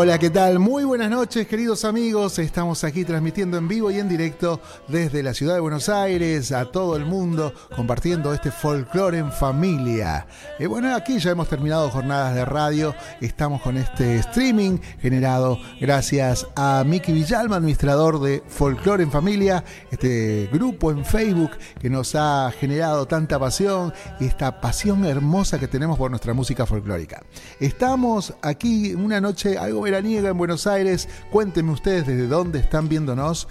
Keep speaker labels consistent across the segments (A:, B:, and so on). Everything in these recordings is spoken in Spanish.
A: Hola, ¿qué tal? Muy buenas noches, queridos amigos. Estamos aquí transmitiendo en vivo y en directo desde la ciudad de Buenos Aires a todo el mundo, compartiendo este folclore en familia. Y bueno, aquí ya hemos terminado jornadas de radio. Estamos con este streaming generado gracias a Miki Villalma, administrador de Folclore en Familia, este grupo en Facebook que nos ha generado tanta pasión y esta pasión hermosa que tenemos por nuestra música folclórica. Estamos aquí una noche algo veraniega en Buenos Aires. Cuéntenme ustedes desde dónde están viéndonos.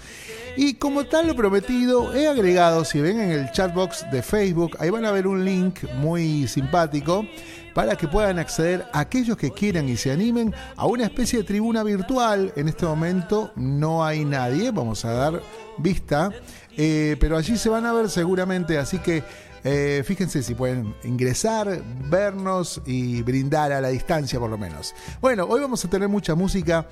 A: Y como tal lo prometido, he agregado, si ven en el chatbox de Facebook, ahí van a ver un link muy simpático para que puedan acceder aquellos que quieran y se animen a una especie de tribuna virtual. En este momento no hay nadie, vamos a dar vista, eh, pero allí se van a ver seguramente, así que eh, fíjense si pueden ingresar, vernos y brindar a la distancia por lo menos. Bueno, hoy vamos a tener mucha música.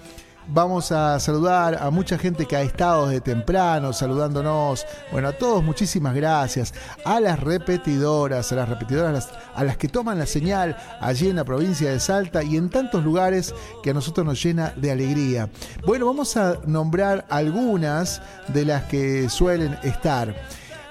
A: Vamos a saludar a mucha gente que ha estado desde temprano saludándonos. Bueno, a todos muchísimas gracias. A las repetidoras, a las repetidoras, a las que toman la señal allí en la provincia de Salta y en tantos lugares que a nosotros nos llena de alegría. Bueno, vamos a nombrar algunas de las que suelen estar.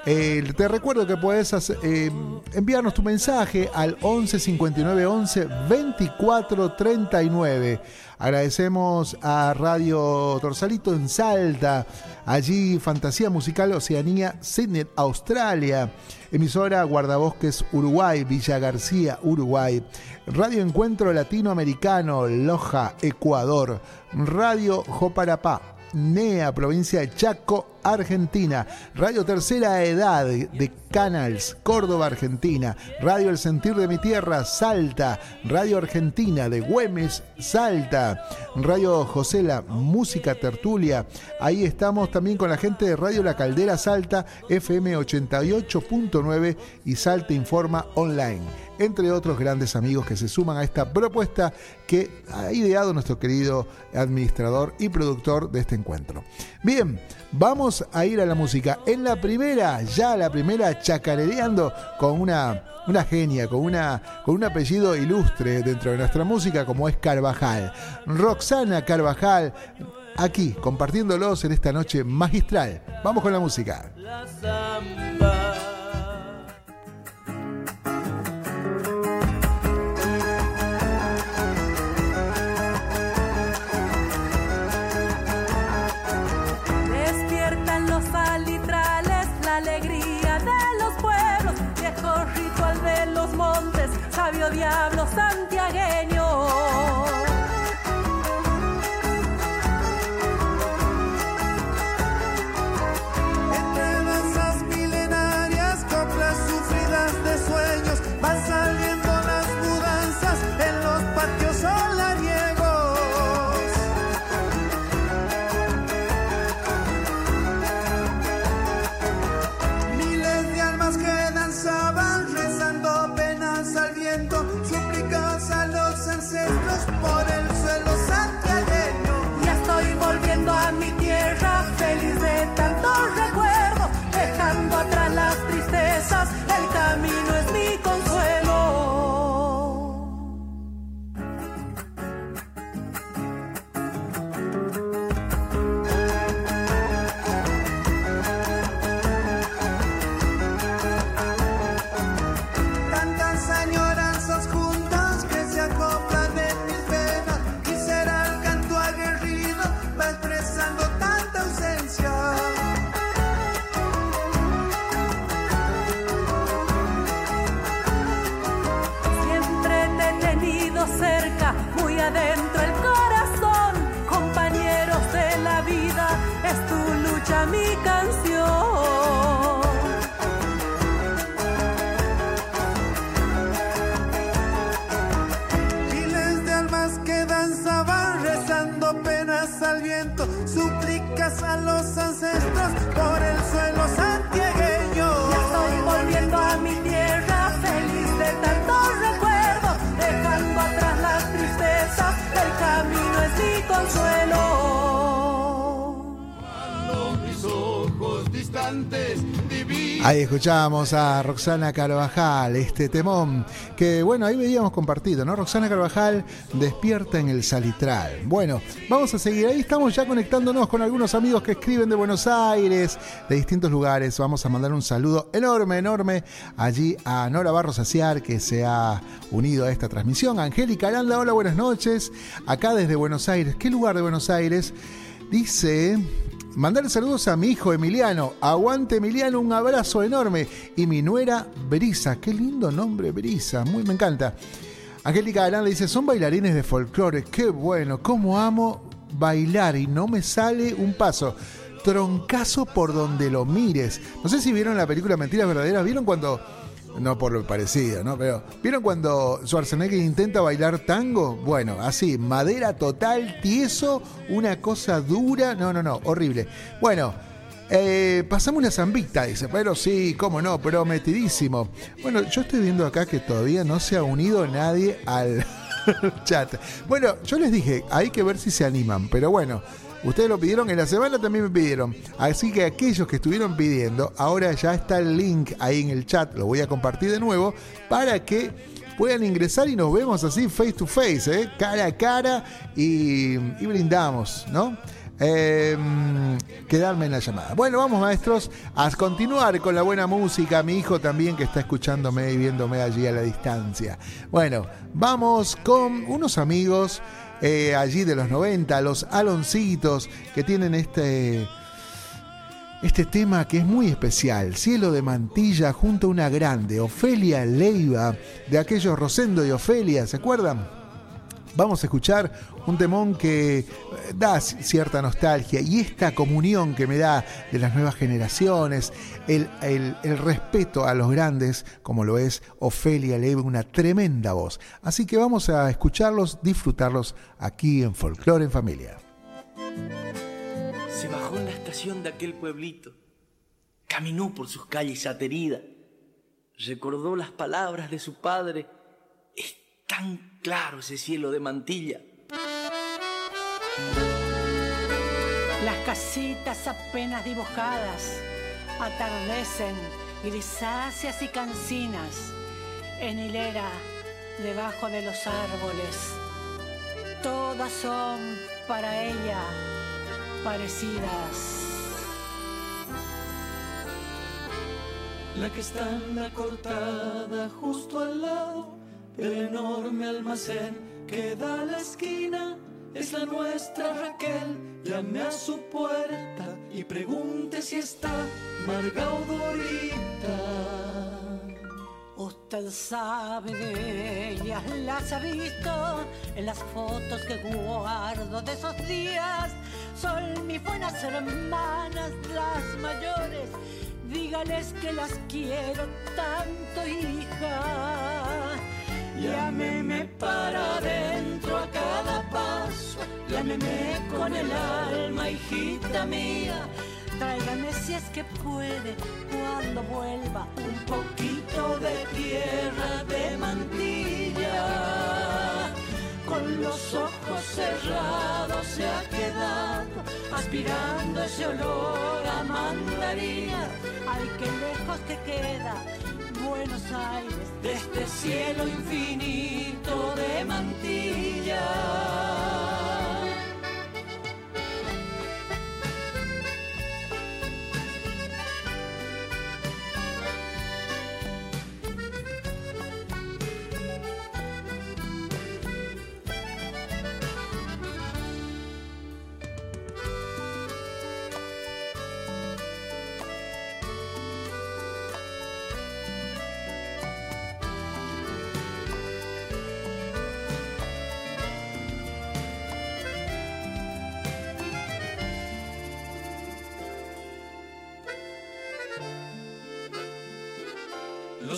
A: Eh, te recuerdo que puedes eh, enviarnos tu mensaje al 11 59 11 24 39. Agradecemos a Radio Torsalito en Salta, allí Fantasía Musical Oceanía, Sydney, Australia, emisora Guardabosques Uruguay, Villa García, Uruguay, Radio Encuentro Latinoamericano, Loja, Ecuador, Radio Joparapá, NEA, provincia de Chaco, Argentina. Radio Tercera Edad de Canals, Córdoba, Argentina. Radio El Sentir de mi Tierra, Salta. Radio Argentina de Güemes, Salta. Radio Josela, Música Tertulia. Ahí estamos también con la gente de Radio La Caldera Salta, FM 88.9 y Salta Informa Online entre otros grandes amigos que se suman a esta propuesta que ha ideado nuestro querido administrador y productor de este encuentro. Bien, vamos a ir a la música. En la primera, ya la primera, chacarereando con una, una genia, con, una, con un apellido ilustre dentro de nuestra música como es Carvajal. Roxana Carvajal, aquí compartiéndolos en esta noche magistral. Vamos con la música.
B: Diablo santiagueño.
C: Súplicas a los ancestros por el suelo santiagueño.
B: Ya estoy volviendo a mi tierra, feliz de tantos recuerdos, dejando atrás las tristezas, el camino es mi consuelo.
D: mis ojos distantes
A: Ahí escuchábamos a Roxana Carvajal, este temón que, bueno, ahí veíamos compartido, ¿no? Roxana Carvajal despierta en el Salitral. Bueno, vamos a seguir ahí, estamos ya conectándonos con algunos amigos que escriben de Buenos Aires, de distintos lugares. Vamos a mandar un saludo enorme, enorme allí a Nora Barros Aciar, que se ha unido a esta transmisión. Angélica Aranda, hola, buenas noches. Acá desde Buenos Aires. ¿Qué lugar de Buenos Aires? Dice Mandarle saludos a mi hijo Emiliano. Aguante Emiliano, un abrazo enorme. Y mi nuera Brisa. Qué lindo nombre, Brisa. Muy me encanta. Angélica Aranda dice, son bailarines de folclore. Qué bueno, cómo amo bailar y no me sale un paso. Troncazo por donde lo mires. No sé si vieron la película Mentiras Verdaderas. ¿Vieron cuando no por lo parecido, ¿no? Pero, ¿vieron cuando Schwarzenegger intenta bailar tango? Bueno, así, madera total, tieso, una cosa dura. No, no, no, horrible. Bueno, eh, pasamos una zambita, dice, pero sí, cómo no, prometidísimo. Bueno, yo estoy viendo acá que todavía no se ha unido nadie al chat. Bueno, yo les dije, hay que ver si se animan, pero bueno. Ustedes lo pidieron, en la semana también me pidieron. Así que aquellos que estuvieron pidiendo, ahora ya está el link ahí en el chat, lo voy a compartir de nuevo, para que puedan ingresar y nos vemos así face to face, ¿eh? cara a cara y, brindamos, ¿no? Em, quedarme en la llamada. Bueno, vamos maestros a continuar con la buena música. Mi hijo también que está escuchándome y viéndome allí a la distancia. Bueno, vamos con unos amigos eh, allí de los 90, los Aloncitos, que tienen este, este tema que es muy especial, Cielo de Mantilla junto a una grande, Ofelia Leiva, de aquellos Rosendo y Ofelia, ¿se acuerdan? Vamos a escuchar un temón que eh, da cierta nostalgia y esta comunión que me da de las nuevas generaciones, el, respeto a los grandes, como lo es Ofelia Leiva, una tremenda voz. Así que vamos a escucharlos, disfrutarlos aquí en Folklore en Familia.
E: Se bajó en la estación de aquel pueblito, caminó por sus calles ateridas, recordó las palabras de su padre tan claro ese cielo de mantilla.
F: Las casitas apenas dibujadas atardecen grisáceas y cancinas en hilera debajo de los árboles. Todas son para ella parecidas.
G: La que está en la cortada justo al lado el enorme almacén que da a la esquina es la nuestra Raquel. Llame a su puerta y pregunte si está Marga
F: Usted sabe de ellas, las ha visto en las fotos que guardo de esos días. Son mis buenas hermanas, las mayores. Dígales que las quiero tanto, hija Llámeme para adentro a cada llámeme con el alma, hijita mía. Tráigame si es que puede cuando vuelva un poquito de tierra de mantilla. Con los ojos cerrados se ha quedado aspirando ese olor a mandarina. Ay, qué lejos te queda Buenos Aires, de este cielo infinito de mantilla.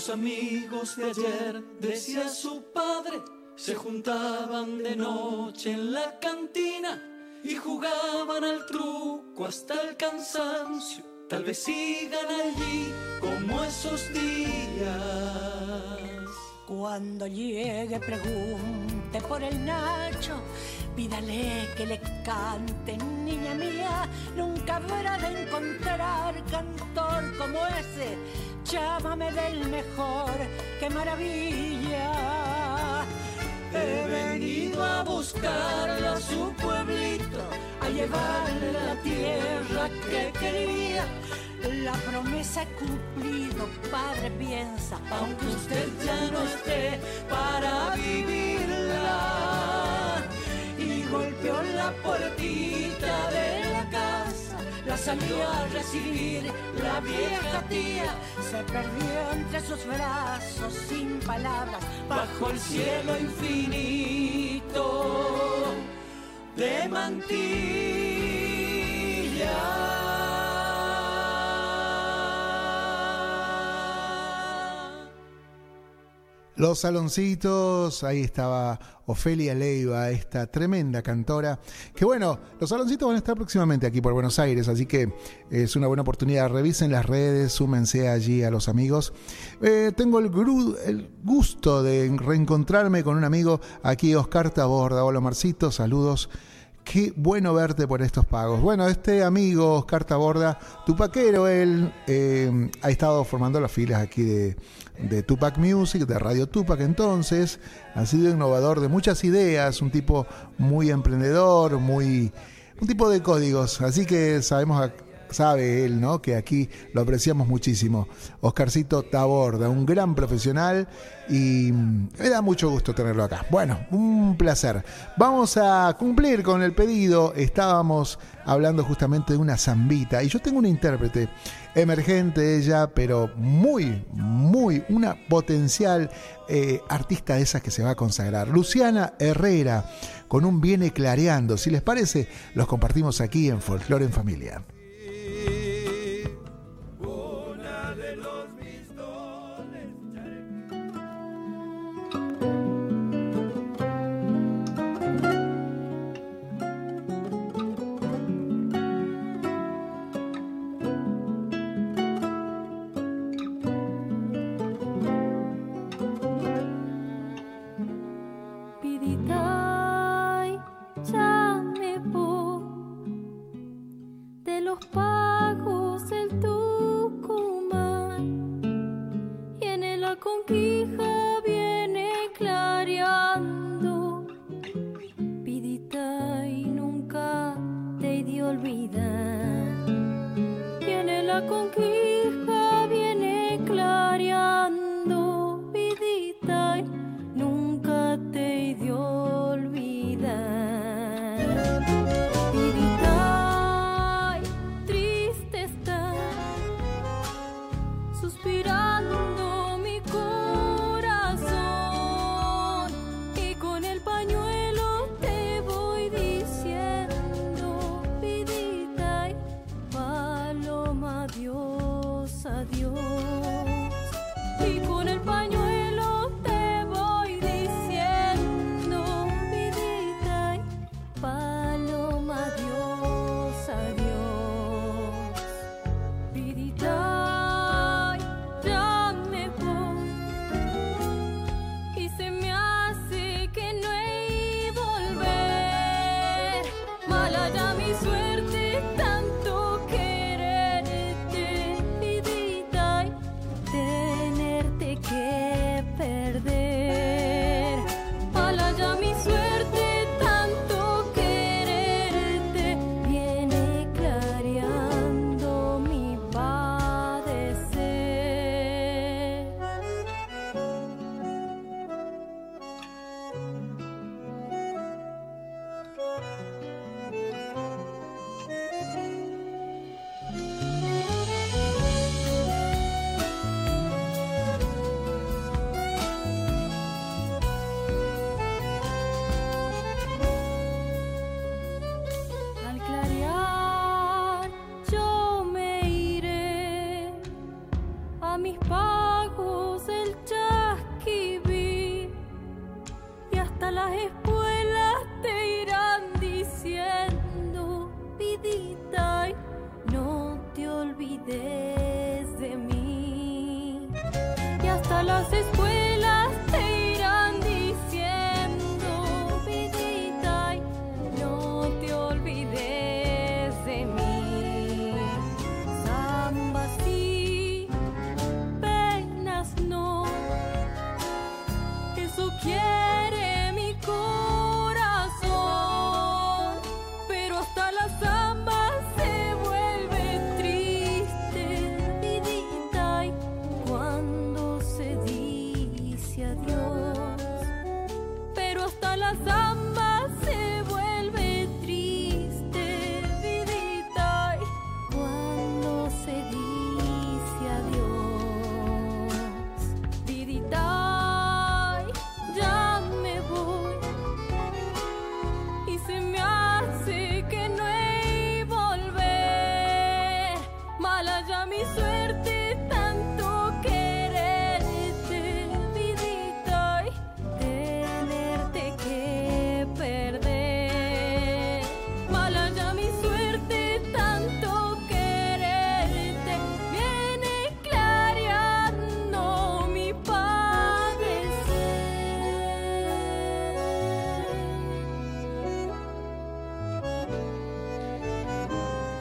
G: Amigos de ayer, decía su padre, se juntaban de noche en la cantina
H: y jugaban al truco hasta el cansancio. Tal vez sigan allí como esos días.
F: Cuando llegue por el Nacho, pídale que le cante, niña mía, nunca habrá de encontrar cantor como ese, llámame del mejor, qué maravilla.
H: He venido a buscarlo a su pueblito, a llevarle la tierra que quería.
F: La promesa he cumplido, padre piensa,
H: aunque usted ya no esté para vivirla. Golpeó la puertita de la casa, la salió a recibir la vieja tía.
F: se perdió entre sus brazos sin palabras,
H: bajo el cielo infinito de mantilla.
I: Los saloncitos, ahí estaba Ofelia Leiva, esta tremenda cantora. Que bueno, los saloncitos van a estar próximamente aquí por Buenos Aires, así que es una buena oportunidad. Revisen las redes, súmense allí a los amigos. Eh, tengo el, el, gusto de reencontrarme con un amigo aquí, Oscar Taborda. Hola Marcito, saludos. Qué bueno verte por estos pagos. Bueno, este amigo Oscar Taborda, tupaquero, él eh, ha estado formando las filas aquí de de Tupac Music, de Radio Tupac entonces, ha sido innovador de muchas ideas, un tipo muy emprendedor, muy un tipo de códigos, así que sabemos sabe él, ¿no? Que aquí lo apreciamos muchísimo. Oscarcito Taborda, un gran profesional y me da mucho gusto tenerlo acá. Bueno, un placer. Vamos a cumplir con el pedido. Estábamos hablando justamente de una zambita y yo tengo una intérprete emergente ella, pero muy, muy, una potencial eh, artista de esas que se va a consagrar. Luciana Herrera, con un viene clareando. Si les parece, los compartimos aquí en Folklore en Familia.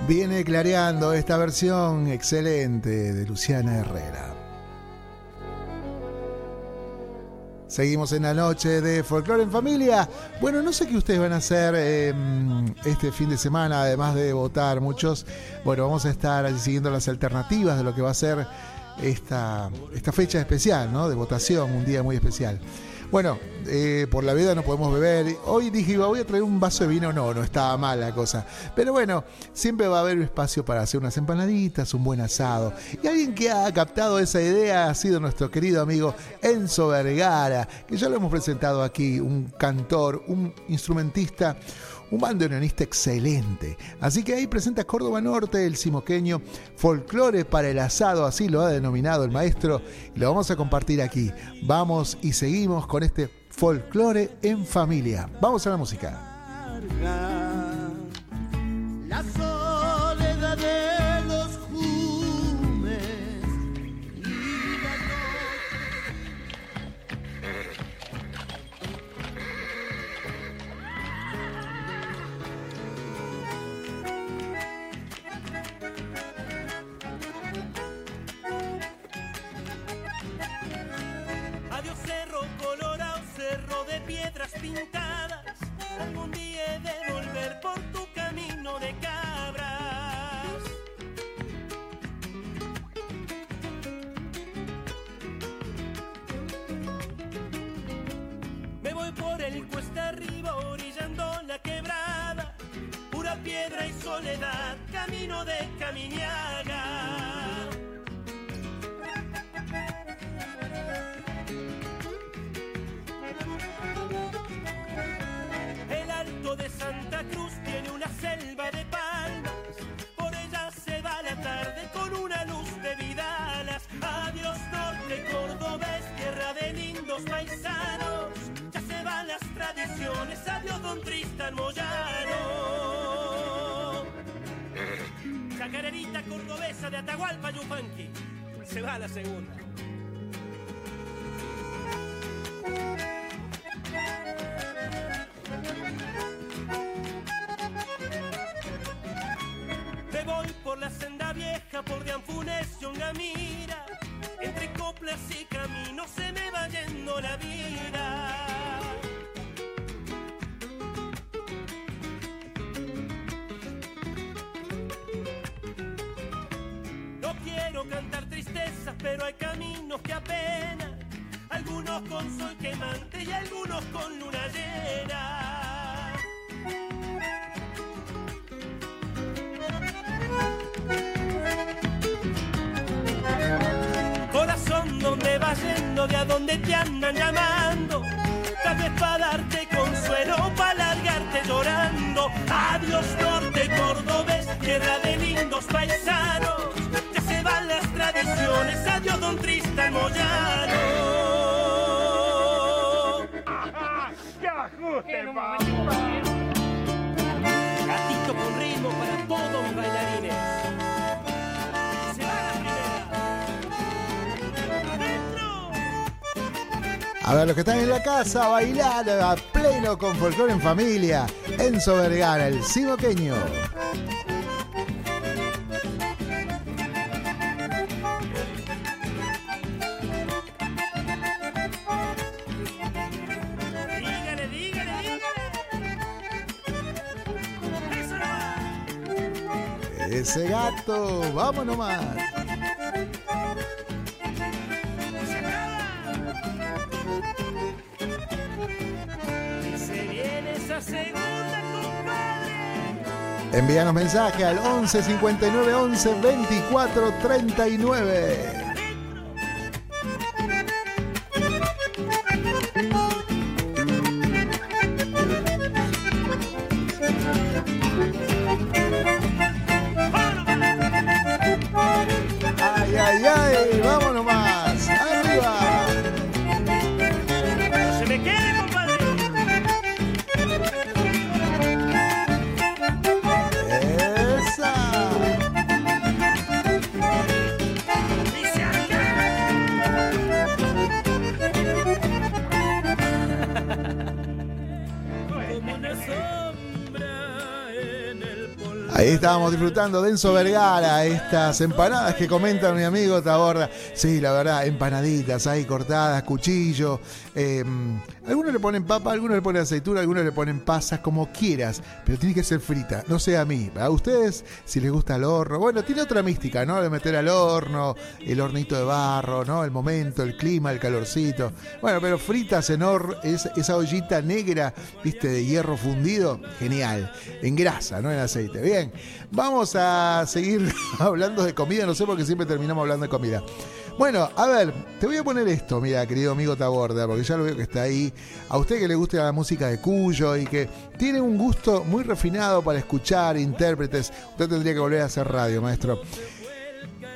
J: Viene clareando
A: esta versión excelente de Luciana Herrera. Seguimos en la noche de Folklore en Familia. Bueno, no sé qué ustedes van a hacer eh, este fin de semana, además de votar muchos. Bueno, vamos a estar allí siguiendo las alternativas de lo que va a ser esta, esta fecha especial, ¿no? De votación, un día muy especial. Bueno, eh, por la vida no podemos beber. Hoy dije, iba, voy a traer un vaso de vino. No, no estaba mal la cosa. Pero bueno, siempre va a haber espacio para hacer unas empanaditas, un buen asado. Y alguien que ha captado esa idea ha sido nuestro querido amigo Enzo Vergara, que ya lo hemos presentado aquí, un cantor, un instrumentista, un bandoneonista excelente. Así que ahí presenta Córdoba Norte, el cimoqueño folclore para el asado, así lo ha denominado el maestro, y lo vamos a compartir aquí. Vamos y seguimos con este folclore en familia. Vamos a la música.
C: Algún día he de volver por tu camino de cabras. Me voy por el cuesta arriba, orillando la quebrada. Pura piedra y soledad, camino de Caminiaga. Tristan Moyano. Chacarerita cordobesa de Atahualpa Yupanqui. Se va la segunda. Te andan llamando? Tal vez para darte consuelo, para largarte llorando. Adiós norte cordobés, tierra de lindos paisanos. Ya se van las tradiciones, adiós don Tristan Moyano. ¡Qué ajuste, Gatito con ritmo para todos mis bailarines.
A: A ver, los que están en la casa, bailar a pleno con folclore en familia. Enzo Vergara, el cimoqueño.
C: Dígale, dígale, no.
A: Ese gato, vamos nomás. Envíanos mensaje al 11 59 11 24 39. Disfrutando de Enzo Vergara, estas empanadas que comenta mi amigo Taborda. Sí, la verdad, empanaditas ahí cortadas, cuchillo. eh, le ponen papa, algunos le ponen aceituna, algunos le ponen pasas, como quieras, pero tiene que ser frita, no sea a mí. A ustedes, si les gusta el horno, bueno, tiene otra mística, ¿no? De meter al horno, el hornito de barro, ¿no? El momento, el clima, el calorcito. Bueno, pero fritas en horno, esa, esa ollita negra, viste, de hierro fundido, genial. En grasa, no en aceite. Bien, vamos a seguir hablando de comida, no sé por qué siempre terminamos hablando de comida. Bueno, a ver, te voy a poner esto, mira, querido amigo Taborda, porque ya lo veo que está ahí. A usted que le guste la música de Cuyo y que tiene un gusto muy refinado para escuchar intérpretes, usted tendría que volver a hacer radio, maestro.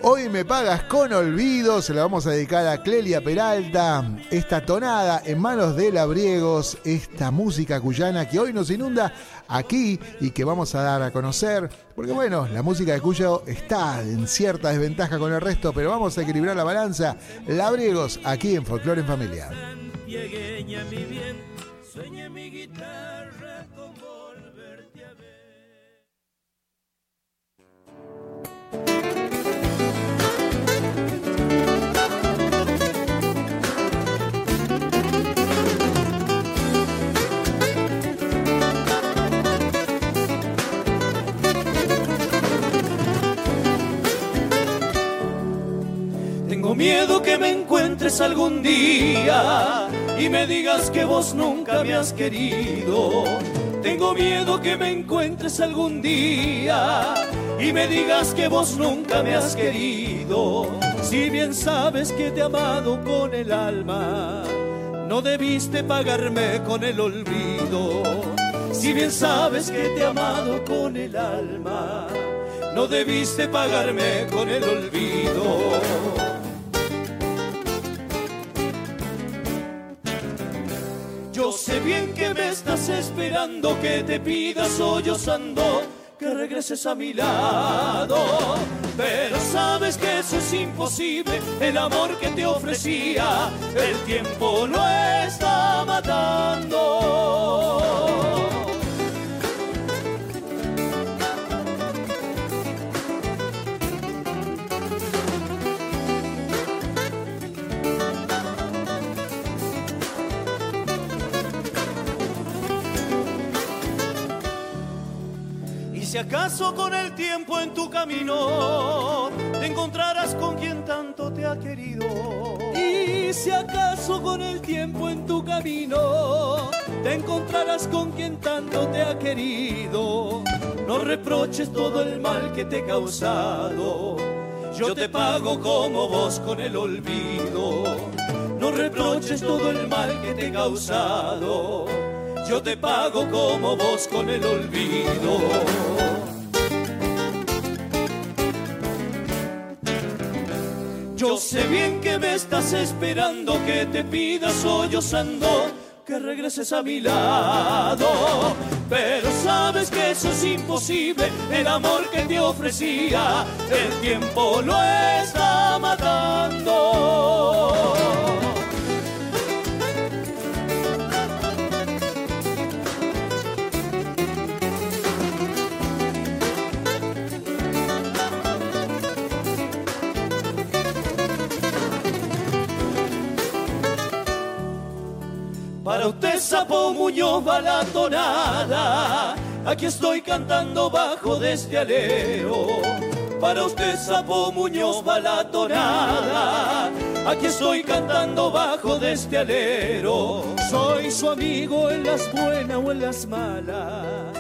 A: Hoy me pagas con olvido, se la vamos a dedicar a Clelia Peralta, esta tonada en manos de Labriegos, esta música cuyana que hoy nos inunda aquí y que vamos a dar a conocer, porque bueno, la música de Cuyo está en cierta desventaja con el resto, pero vamos a equilibrar la balanza. Labriegos, aquí en Folklore en Familia.
G: Sueña mi guitarra Tengo miedo que me encuentres algún día y me digas que vos nunca me has querido. Tengo miedo que me encuentres algún día y me digas que vos nunca me has querido. Si bien sabes que te he amado con el alma, no debiste pagarme con el olvido. Si bien sabes que te he amado con el alma, no debiste pagarme con el olvido. Yo sé bien que me estás esperando, que te pidas sollozando, que regreses a mi lado. Pero sabes que eso es imposible, el amor que te ofrecía, el tiempo lo está matando. Si acaso con el tiempo en tu camino te encontrarás con quien tanto te ha querido. Y si acaso con el tiempo en tu camino te encontrarás con quien tanto te ha querido. No reproches todo el mal que te he causado. Yo te pago como vos con el olvido. No reproches todo el mal que te he causado. Yo te pago como vos con el olvido. Yo sé bien que me estás esperando, que te pidas sollozando, que regreses a mi lado. Pero sabes que eso es imposible, el amor que te ofrecía, el tiempo lo está matando.
K: Sapo Muñoz va la tonada. Aquí estoy cantando bajo de este alero. Para usted Sapo Muñoz va la tonada. Aquí estoy cantando bajo de este alero. Soy su amigo en las buenas o en las malas.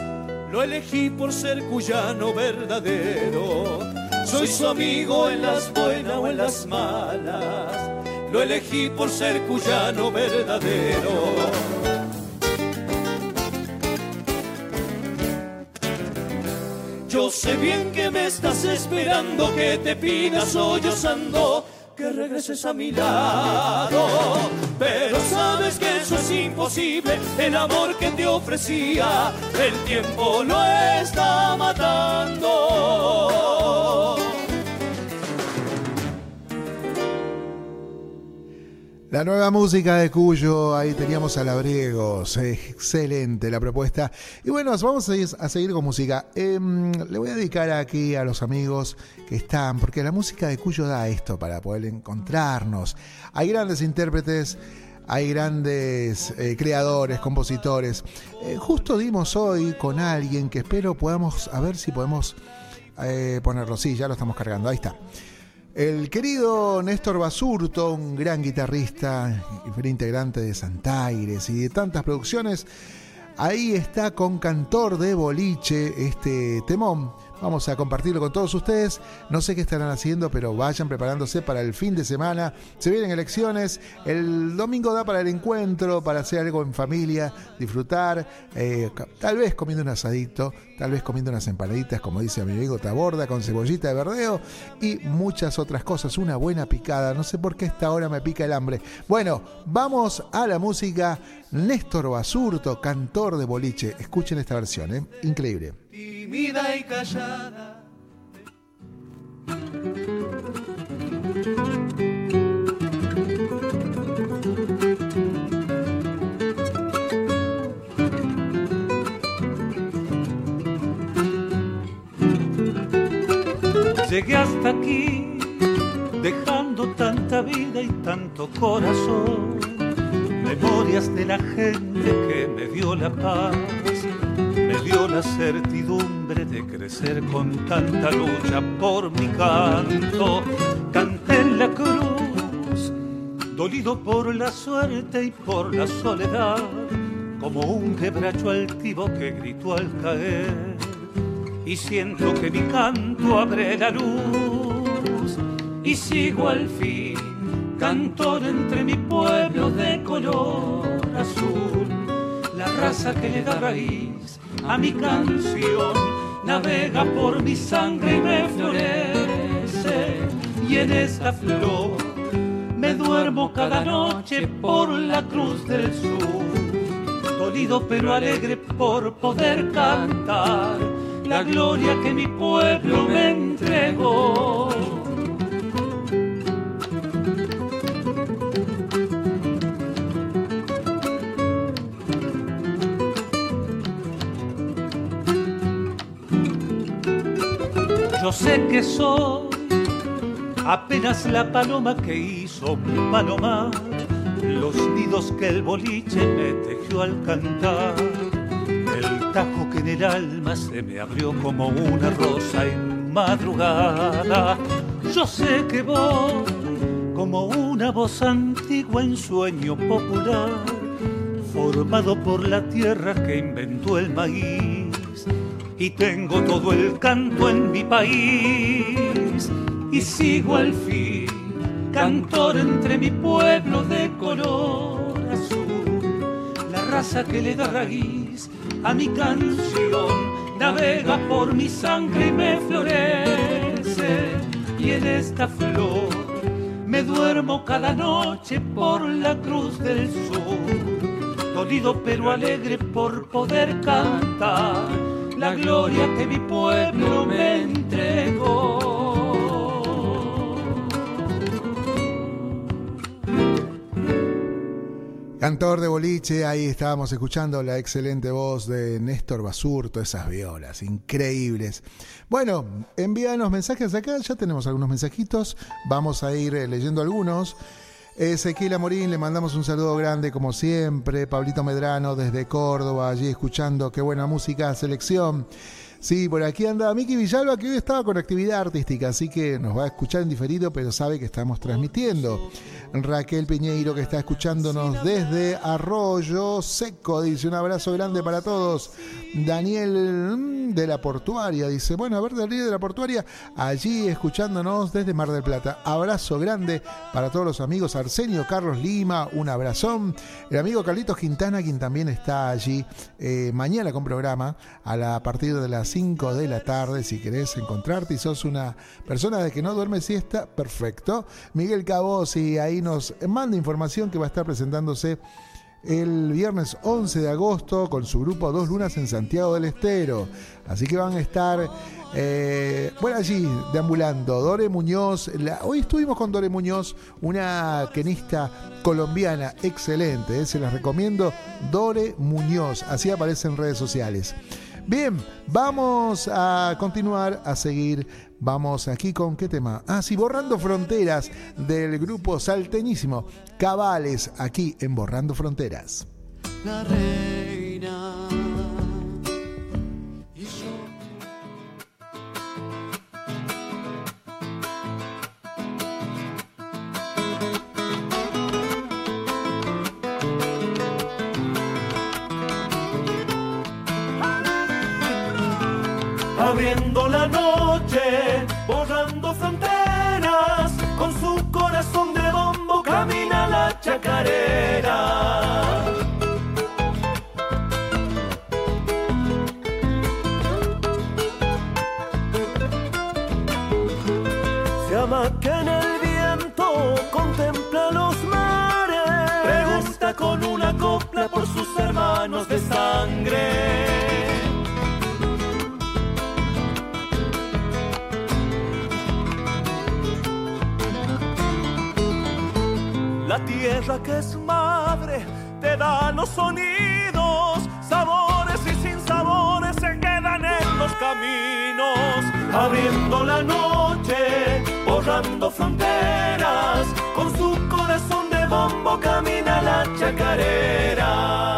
K: Lo elegí por ser cuyano verdadero. Soy su amigo en las buenas o en las malas. Lo elegí por ser cuyano verdadero. Yo sé bien que me estás esperando, que te pidas sollozando que regreses a mi lado. Pero sabes que eso es imposible, el amor que te ofrecía, el tiempo lo está matando.
A: La nueva música de Cuyo, ahí teníamos a Labriegos, excelente la propuesta. Y bueno, vamos a seguir, con música. Em, le voy a dedicar aquí a los amigos que están, porque la música de Cuyo da esto para poder encontrarnos. Hay grandes intérpretes, hay grandes eh, creadores, compositores. Eh, justo dimos hoy con alguien que espero podamos, a ver si podemos eh, ponerlo. Sí, ya lo estamos cargando, ahí está. El querido Néstor Basurto, un gran guitarrista integrante de Santaires y de tantas producciones, ahí está con Cantor de Boliche, este temón Vamos a compartirlo con todos ustedes. No sé qué estarán haciendo, pero vayan preparándose para el fin de semana. Se vienen elecciones. El domingo da para el encuentro, para hacer algo en familia, disfrutar. Eh, tal vez comiendo un asadito, tal vez comiendo unas empanaditas, como dice mi amigo Taborda, con cebollita de verdeo y muchas otras cosas. Una buena picada. No sé por qué esta hora me pica el hambre. Bueno, vamos a la música. Néstor Basurto, cantor de boliche. Escuchen esta versión, ¿eh? increíble
K: tímida y callada. Llegué hasta aquí, dejando tanta vida y tanto corazón, memorias de la gente que me dio la paz me dio la certidumbre de crecer con tanta lucha por mi canto. Canté en la cruz, dolido por la suerte y por la soledad, como un quebracho altivo que gritó al caer. Y siento que mi canto abre la luz y sigo al fin, cantor entre mi pueblo de color azul, la raza que le da raíz a mi canción, navega por mi sangre y me florece. Y en esta flor me duermo cada noche por la cruz del sur, dolido pero alegre por poder cantar la gloria que mi pueblo me entregó. Yo sé que soy apenas la paloma que hizo paloma, los nidos que el boliche me tejió al cantar, el tajo que en el alma se me abrió como una rosa en madrugada. Yo sé que voy como una voz antigua en sueño popular, formado por la tierra que inventó el maíz y tengo todo el canto en mi país. Y sigo al fin cantor entre mi pueblo de color azul. La raza que le da raíz a mi canción navega por mi sangre y me florece. Y en esta flor me duermo cada noche por la cruz del sur. Dolido pero alegre por poder cantar la gloria que mi pueblo me entregó.
A: Cantor de boliche, ahí estábamos escuchando la excelente voz de Néstor Basurto, esas violas increíbles. Bueno, envíanos mensajes acá, ya tenemos algunos mensajitos, vamos a ir eh, leyendo algunos. Ezequiel Amorín, le mandamos un saludo grande como siempre. Pablito Medrano desde Córdoba, allí escuchando qué buena música, selección. Sí, por aquí anda Miki Villalba, que hoy estaba con actividad artística, así que nos va a escuchar en diferido, pero sabe que estamos transmitiendo. Raquel Piñeiro, que está escuchándonos desde Arroyo Seco, dice un abrazo grande para todos. Daniel mm, de la Portuaria, dice, bueno, a ver, Daniel de la Portuaria, allí escuchándonos desde Mar del Plata. Abrazo grande para todos los amigos. Arsenio Carlos Lima, un abrazón. El amigo Carlitos Quintana, quien también está allí eh, mañana con programa a, la, partir de las 5 de la tarde. Si querés encontrarte y sos una persona de que no duerme siesta, perfecto. Miguel Cabos y ahí nos manda información que va a estar presentándose el viernes 11 de agosto con su grupo Dos Lunas en Santiago del Estero. Así que van a estar, eh, bueno, allí deambulando. Dore Muñoz, hoy estuvimos con Dore Muñoz, una quenista colombiana excelente, eh, se las recomiendo. Dore Muñoz, así aparece en redes sociales. Bien, vamos a continuar a seguir. Vamos aquí con qué tema. Ah, sí, Borrando Fronteras del grupo salteñísimo Cabales, aquí en Borrando Fronteras.
G: La reina. La tierra que es madre te da los sonidos, sabores y sin sabores se quedan en los caminos, abriendo la noche, borrando fronteras, con su corazón de bombo camina la chacarera.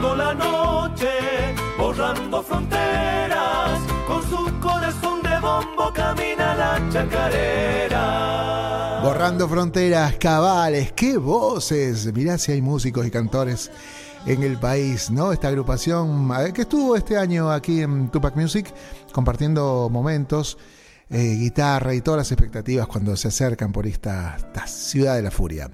G: La noche, borrando fronteras, con su corazón de bombo camina la chacarera.
A: Borrando fronteras, cabales, qué voces. Mirá si hay músicos y cantores en el país, ¿no? Esta agrupación que estuvo este año aquí en Tupac Music compartiendo momentos, eh, guitarra y todas las expectativas cuando se acercan por esta ciudad de la furia.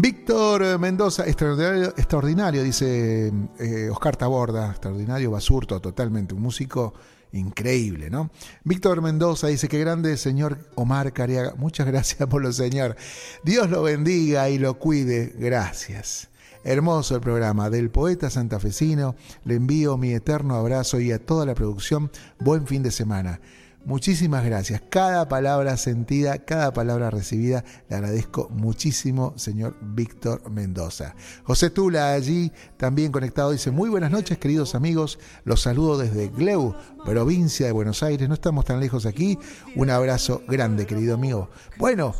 A: Víctor Mendoza, extraordinario, dice eh, Oscar Taborda, extraordinario, basurto totalmente, un músico increíble, ¿no? Víctor Mendoza dice que grande señor Omar Cariaga, muchas gracias por lo señor, Dios lo bendiga y lo cuide, gracias. Hermoso el programa del poeta santafesino. Le envío mi eterno abrazo y a toda la producción. Buen fin de semana. Muchísimas gracias. Cada palabra sentida, cada palabra recibida, le agradezco muchísimo, señor Víctor Mendoza. José Tula allí también conectado dice, muy buenas noches queridos amigos, los saludo desde Gleu, provincia de Buenos Aires, no estamos tan lejos aquí. Un abrazo grande, querido amigo. Bueno,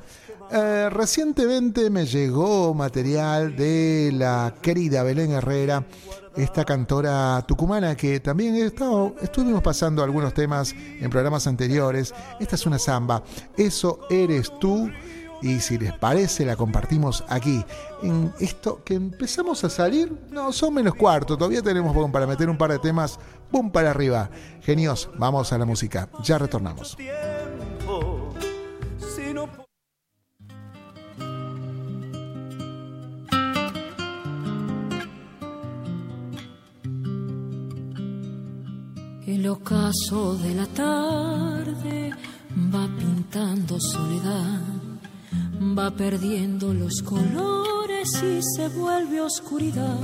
A: eh, recientemente me llegó material de la querida Belén Herrera esta cantora tucumana que también he estado, estuvimos pasando algunos temas en programas anteriores. Esta es una samba, Eso eres tú. Y si les parece, la compartimos aquí. En esto que empezamos a salir, no, son menos cuarto. Todavía tenemos para meter un par de temas. ¡Pum! para arriba. Genios, vamos a la música. Ya retornamos.
I: El ocaso de la tarde va pintando soledad, va perdiendo los colores y se vuelve oscuridad.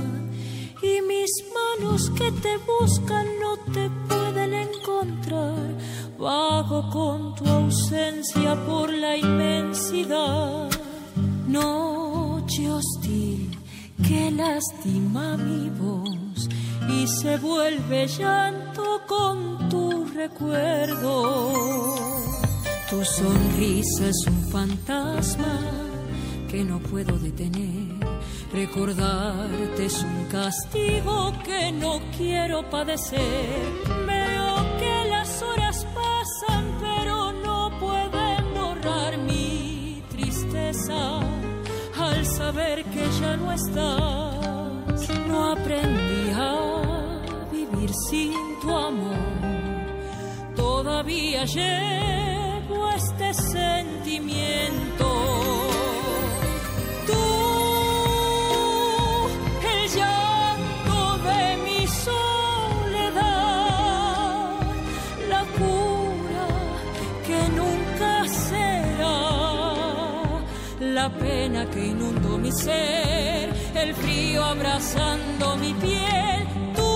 I: Y mis manos que te buscan no te pueden encontrar. Vago con tu ausencia por la inmensidad. Noche hostil que lastima mi voz y se vuelve llanto con tu recuerdo. Tu sonrisa es un fantasma que no puedo detener. Recordarte es un castigo que no quiero padecer. Veo que las horas pasan, pero no pueden borrar mi tristeza al saber que ya no estás. No aprendí a vivir sin tu amor. Todavía llevo este sentimiento. La pena que inundó mi ser, el frío abrazando mi piel. Tú,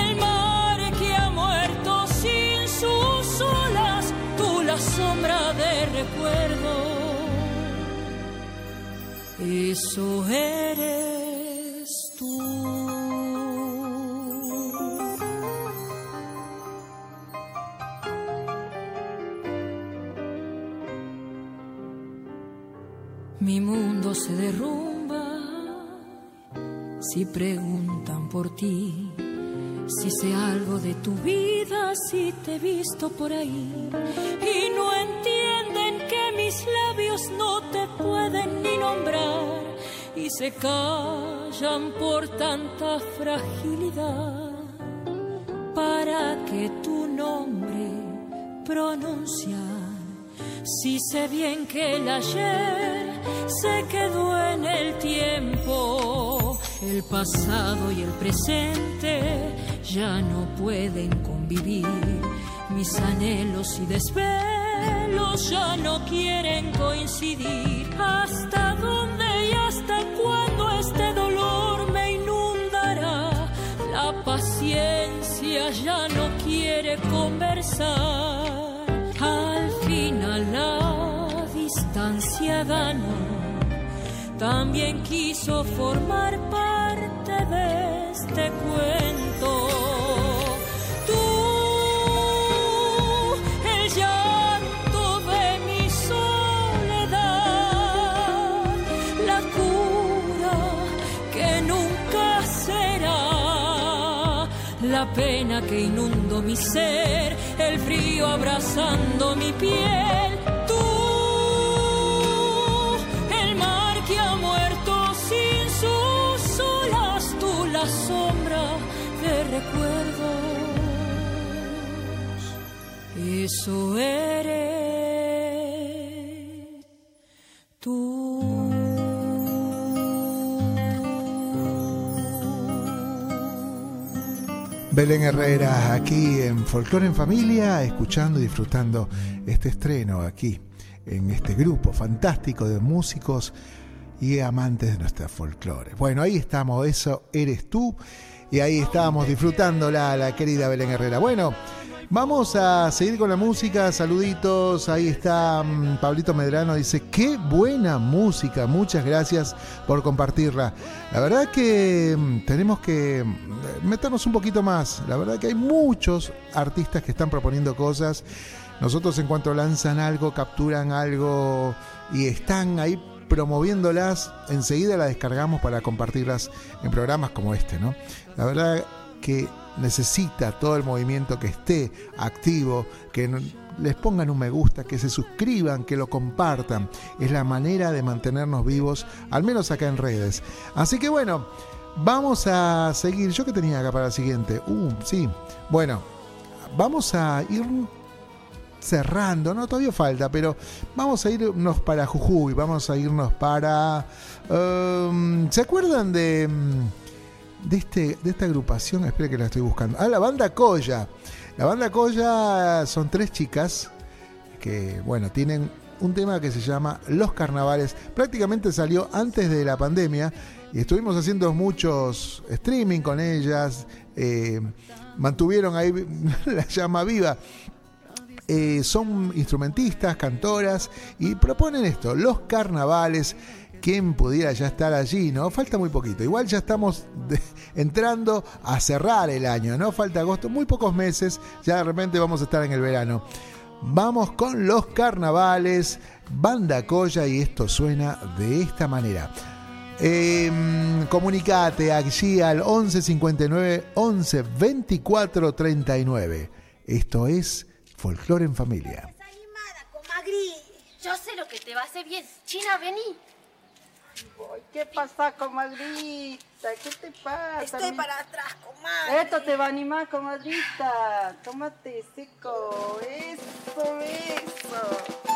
I: el mar que ha muerto sin sus olas, tú la sombra de recuerdo. Eso eres Mi mundo se derrumba si preguntan por ti, si sé algo de tu vida, si te he visto por ahí y no entienden que mis labios no te pueden ni nombrar y se callan por tanta fragilidad para que tu nombre pronunciar. Si sé bien que el ayer se quedó en el tiempo, el pasado y el presente ya no pueden convivir. Mis anhelos y desvelos ya no quieren coincidir. ¿Hasta dónde y hasta cuándo este dolor me inundará? La paciencia ya no quiere conversar. Distancia ganó. También quiso formar parte de este cuento. Tú, el llanto de mi soledad, la cura que nunca será, la pena que inundó mi ser, el frío abrazando mi piel. Recuerdos. Eso eres tú.
A: Belén Herrera aquí en Folklore en Familia, escuchando y disfrutando este estreno aquí, en este grupo fantástico de músicos y amantes de nuestra folclore. Bueno, ahí estamos, eso eres tú, y ahí estábamos disfrutándola, la querida Belén Herrera. Bueno, vamos a seguir con la música, saluditos, ahí está um, Pablito Medrano, dice, qué buena música, muchas gracias por compartirla. La verdad que um, tenemos que meternos un poquito más, la verdad que hay muchos artistas que están proponiendo cosas. Nosotros en cuanto lanzan algo, capturan algo y están ahí promoviéndolas, enseguida las descargamos para compartirlas en programas como este, ¿no? La verdad que necesita todo el movimiento que esté activo, que les pongan un me gusta, que se suscriban, que lo compartan. Es la manera de mantenernos vivos, al menos acá en redes. Así que bueno, vamos a seguir. ¿Yo que tenía acá para el siguiente? Uh, sí. Bueno, vamos a ir cerrando, no todavía falta, pero vamos a irnos para Jujuy, vamos a irnos para... Um, ¿Se acuerdan de, de, este, de esta agrupación? Espera que la estoy buscando. Ah, la banda Coya. La banda Coya son tres chicas que, bueno, tienen un tema que se llama Los Carnavales. Prácticamente salió antes de la pandemia y estuvimos haciendo muchos streaming con ellas. Eh, mantuvieron ahí la llama viva. Eh, son instrumentistas, cantoras y proponen esto, los carnavales. ¿Quién pudiera ya estar allí? ¿No? Falta muy poquito. Igual ya estamos entrando a cerrar el año, ¿no? Falta agosto, muy pocos meses. Ya de repente vamos a estar en el verano. Vamos con los carnavales, Banda Coya y esto suena de esta manera. Eh, comunicate allí al 11 59 11 24 39. Esto es Folklore en Familia.
L: Yo sé lo que te va a hacer bien. China, vení.
M: ¿Qué pasa, comadrita? ¿Qué te pasa?
L: Estoy para atrás, comadre.
M: Esto te va a animar, comadrita. Tómate seco. Eso, eso.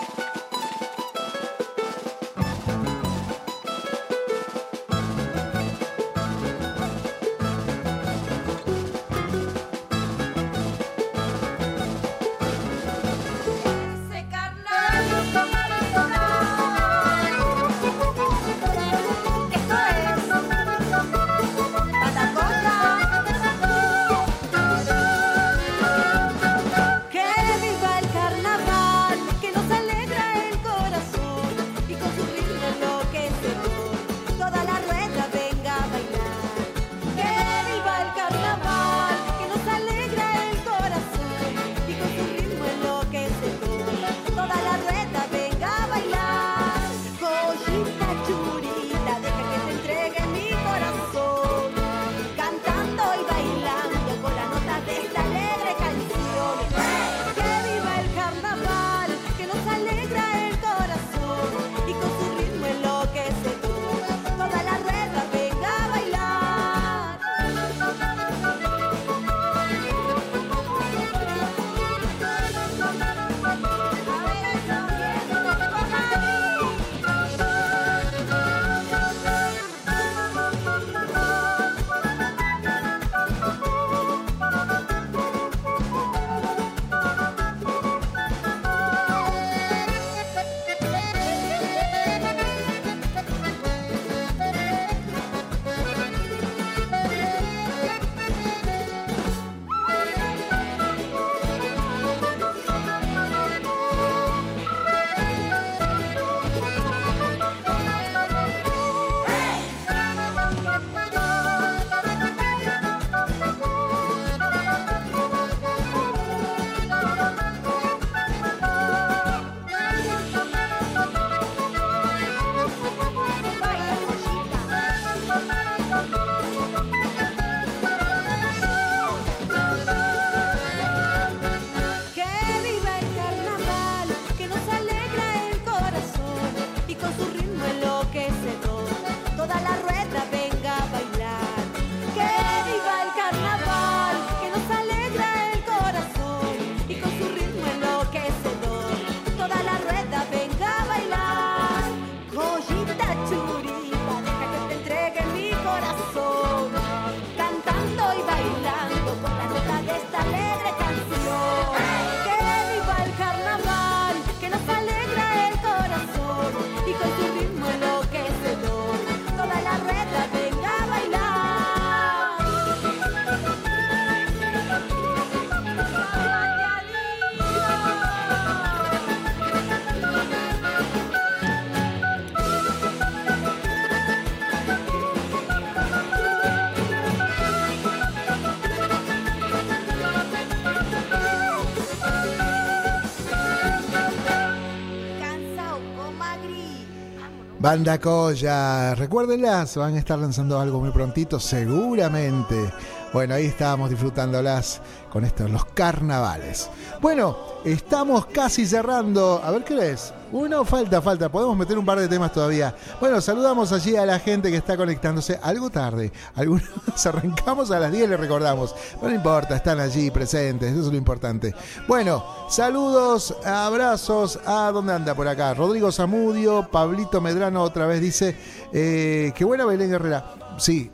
A: Banda Coya, recuérdenlas, van a estar lanzando algo muy prontito, seguramente. Bueno, ahí estábamos disfrutándolas con estos, los carnavales. Bueno, estamos casi cerrando. A ver qué es. Uno, falta, falta. Podemos meter un par de temas todavía. Bueno, saludamos allí a la gente que está conectándose algo tarde. Algunos arrancamos a las 10, le recordamos. No importa, están allí presentes, eso es lo importante. Bueno, saludos, abrazos a dónde anda por acá. Rodrigo Zamudio, Pablito Medrano otra vez dice, eh, qué buena Belén Herrera. Sí,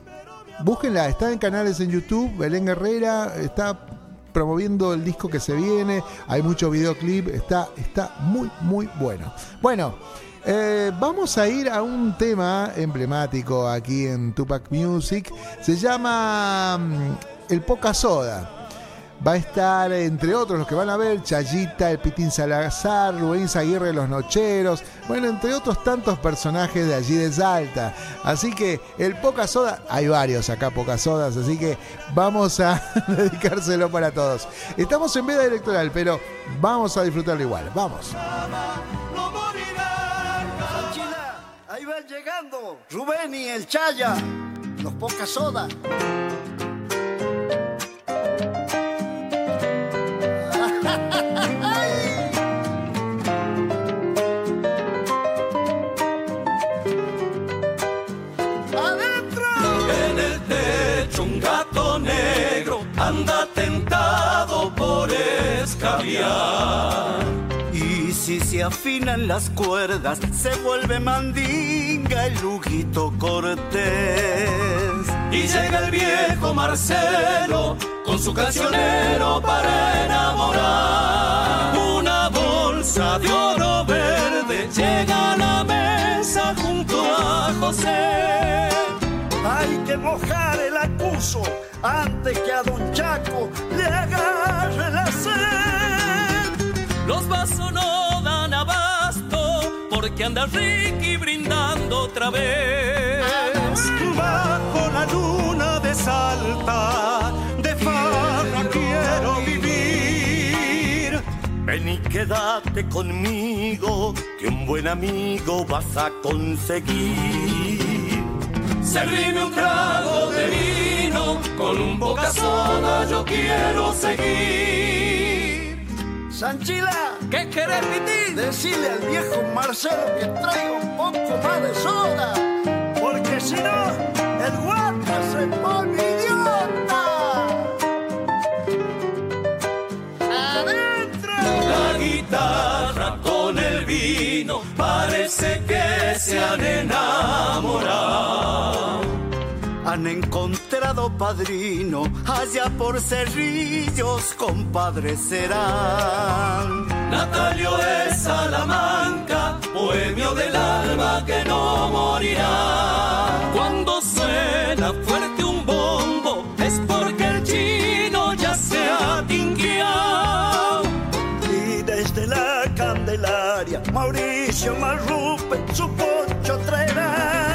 A: búsquenla, está en canales en YouTube, Belén Herrera, está promoviendo el disco que se viene, hay mucho videoclip, está, está muy, muy bueno. Bueno, eh, vamos a ir a un tema emblemático aquí en Tupac Music, se llama mm, El Poca Soda. Va a estar, entre otros, los que van a ver, Chayita, el Pitín Salazar, Rubén Aguirre, los Nocheros, bueno, entre otros tantos personajes de allí de Salta. Así que el Poca Soda, hay varios acá Poca Sodas, así que vamos a dedicárselo para todos. Estamos en veda electoral, pero vamos a disfrutarlo igual. Vamos.
N: ahí van llegando Rubén y el Chaya, los Poca Soda.
G: Anda tentado por escabiar.
N: Y si se afinan las cuerdas, se vuelve mandinga el lujito cortés.
G: Y llega el viejo Marcelo con su cancionero para enamorar. Una bolsa de oro verde llega a la mesa junto a José.
N: Hay que mojar el acuso antes que a don Chaco le agarre la sed.
G: Los vasos no dan abasto porque anda Ricky brindando otra vez.
C: Bajo la luna de Salta, de farra quiero vivir.
N: Ven y quédate conmigo, que un buen amigo vas a conseguir.
G: Servime un trago de vino, con un boca soda yo quiero seguir.
N: Sanchila,
G: ¿qué querés, Pitín?
N: Decile al viejo Marcelo que traiga un poco más de soda, porque si no, el guata se idiota.
G: Han
N: encontrado padrino allá por cerrillos, compadres serán.
G: Natalio es Salamanca, bohemio del alma que no morirá. Cuando suena fuerte un bombo, es porque el chino ya se ha tingueado.
N: Y desde la Candelaria, Mauricio Marrupe su poncho traerá.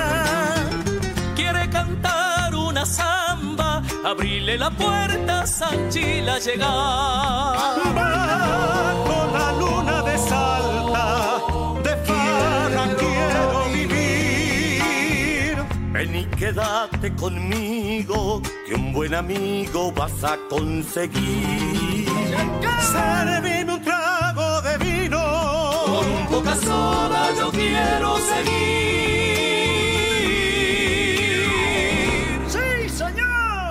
G: Abrile la puerta, Sanchila llegar.
C: Bajo la luna de Salta, de farra quiero vivir.
N: Ven y quédate conmigo, que un buen amigo vas a conseguir.
C: Servime un trago de vino.
G: Con un poca soda yo quiero seguir.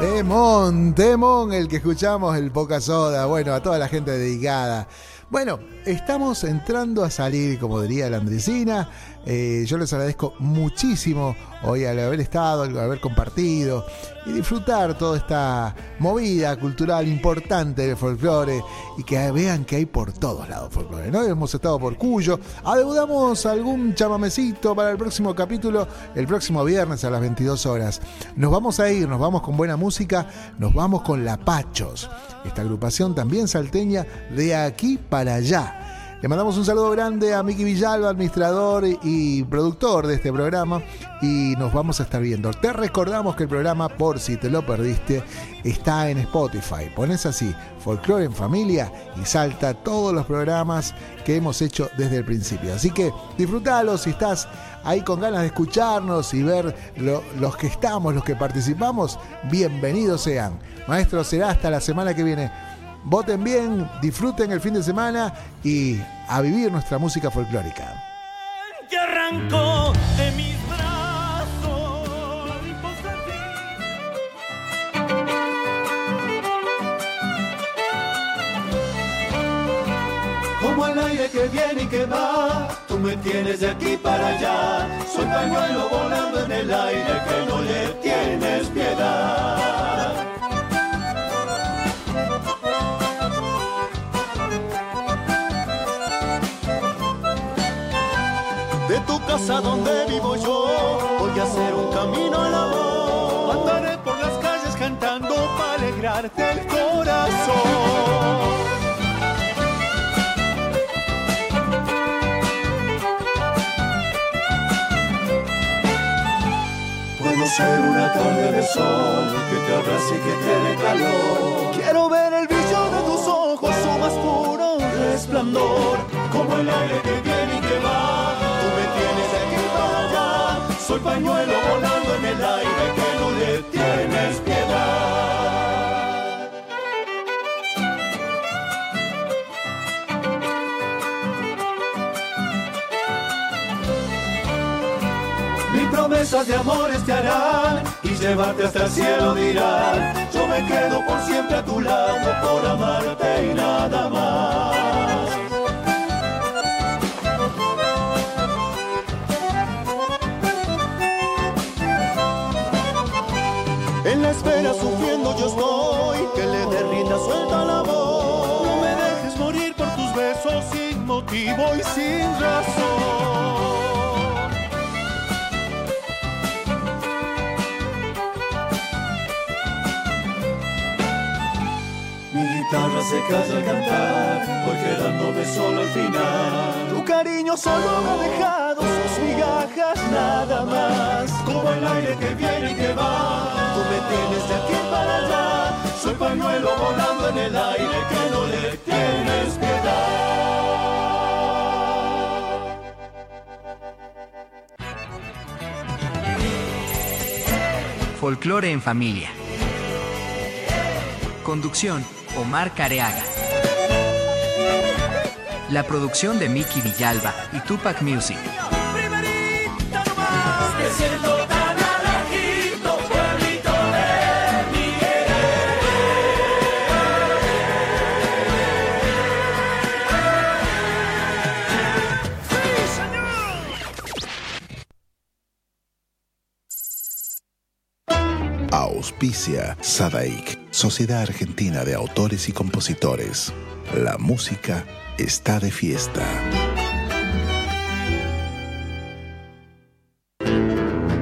A: Temón, temón el que escuchamos, el Poca Soda. Bueno, a toda la gente dedicada. Bueno, estamos entrando a salir, como diría la Andresina. Eh, yo les agradezco muchísimo hoy al haber estado, al haber compartido y disfrutar toda esta movida cultural importante del folclore y que vean que hay por todos lados folclore. ¿no? Hemos estado por Cuyo, adeudamos algún chamamecito para el próximo capítulo, el próximo viernes a las 22 horas. Nos vamos a ir, nos vamos con buena música, nos vamos con La Pachos, esta agrupación también salteña de aquí para allá. Le mandamos un saludo grande a Miki Villalba, administrador y productor de este programa, y nos vamos a estar viendo. Te recordamos que el programa, por si te lo perdiste, está en Spotify. Pones así, Folklore en Familia, y salta todos los programas que hemos hecho desde el principio. Así que disfrútalo si estás
O: ahí con ganas de escucharnos y ver los que estamos, los que participamos, bienvenidos sean. Maestro, será hasta la semana que viene. Voten bien, disfruten el fin de semana y a vivir nuestra música folclórica.
H: Que arrancó de mis como el aire que viene y que va. Tú me tienes de aquí para allá. Soy pañuelo volando en el aire que no le tienes piedad. Casa donde vivo yo, voy a hacer un camino al amor. Andaré por las calles cantando para alegrarte el corazón. ser una tarde de sol que te abrace y que te dé calor. Quiero ver el brillo de tus ojos, su más puro resplandor, como el aire que soy pañuelo volando en el aire que no le tienes piedad. promesas de amores te harán y llevarte hasta el cielo dirán. Yo me quedo por siempre a tu lado por amarte y nada más. Espera sufriendo yo estoy, que le dé rienda suelta la voz. No me dejes morir por tus besos sin motivo y sin razón. guitarra se calla al cantar, voy quedándome solo al final. Tu cariño solo me ha dejado sus migajas nada más. Como el aire que viene y que va, tú me tienes de aquí para allá. Soy pañuelo volando en el aire que no le tienes piedad.
P: Folclore en familia. Conducción Omar Careaga. La producción de Mickey Villalba y Tupac Music.
A: Auspicia Sadaik, Sociedad Argentina de Autores y Compositores. La música está de fiesta.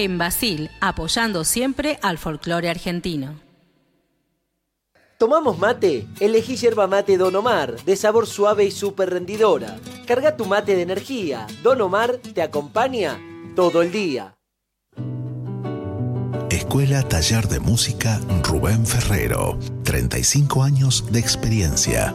Q: En Basil, apoyando siempre al folclore argentino.
R: ¿Tomamos mate? Elegí yerba mate Don Omar, de sabor suave y súper rendidora. Carga tu mate de energía. Don Omar te acompaña todo el día.
A: Escuela Taller de Música Rubén Ferrero. 35 años de experiencia.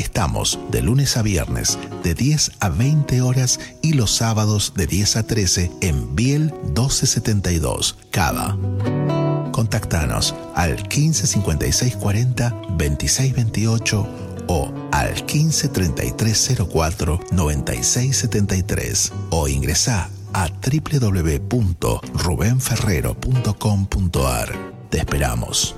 A: Estamos de lunes a viernes de 10 a 20 horas y los sábados de 10 a 13 en Biel 1272, Cava. Contactanos al 15 56 40 26 28 o al 15 33 04 96 73 o ingresa a www.rubenferrero.com.ar. Te esperamos.